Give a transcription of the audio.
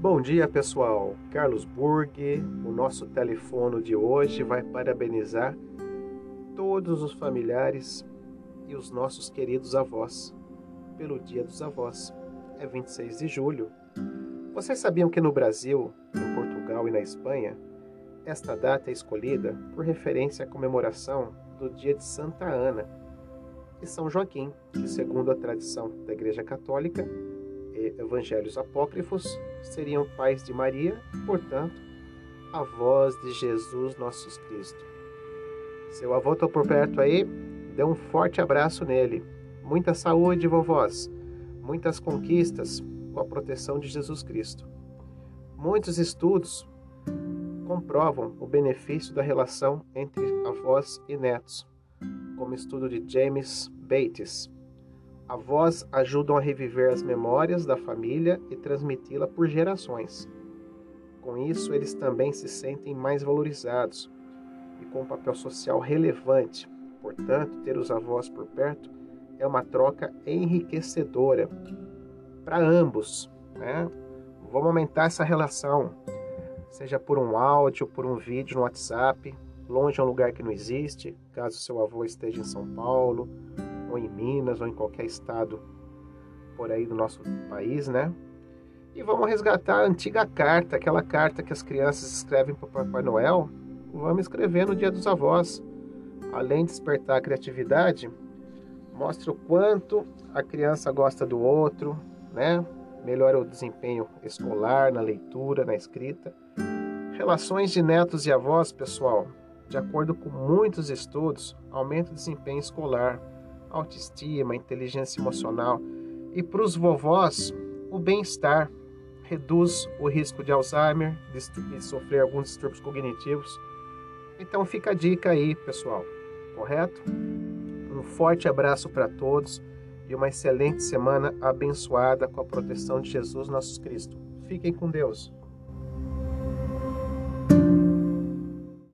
Bom dia, pessoal. Carlos Burg, o nosso telefono de hoje vai parabenizar todos os familiares e os nossos queridos avós pelo Dia dos Avós. É 26 de julho. Vocês sabiam que no Brasil, em Portugal e na Espanha, esta data é escolhida por referência à comemoração do dia de Santa Ana e São Joaquim, que, segundo a tradição da Igreja Católica, evangelhos apócrifos seriam pais de Maria, portanto, avós de Jesus nosso Cristo. Seu avô está por perto aí? Dê um forte abraço nele. Muita saúde, vovós. Muitas conquistas com a proteção de Jesus Cristo. Muitos estudos comprovam o benefício da relação entre avós e netos, como o estudo de James Bates, Avós ajudam a reviver as memórias da família e transmiti-la por gerações. Com isso, eles também se sentem mais valorizados e com um papel social relevante. Portanto, ter os avós por perto é uma troca enriquecedora para ambos. Né? Vamos aumentar essa relação, seja por um áudio, por um vídeo no WhatsApp, longe é um lugar que não existe, caso seu avô esteja em São Paulo ou em Minas, ou em qualquer estado por aí do nosso país, né? E vamos resgatar a antiga carta, aquela carta que as crianças escrevem para o Papai Noel. Vamos escrever no Dia dos Avós. Além de despertar a criatividade, mostra o quanto a criança gosta do outro, né? Melhora o desempenho escolar, na leitura, na escrita. Relações de netos e avós, pessoal, de acordo com muitos estudos, aumenta o desempenho escolar, autoestima, inteligência emocional e para os vovós o bem-estar reduz o risco de Alzheimer, de sofrer alguns distúrbios cognitivos. Então fica a dica aí, pessoal, correto? Um forte abraço para todos e uma excelente semana abençoada com a proteção de Jesus nosso Cristo. Fiquem com Deus.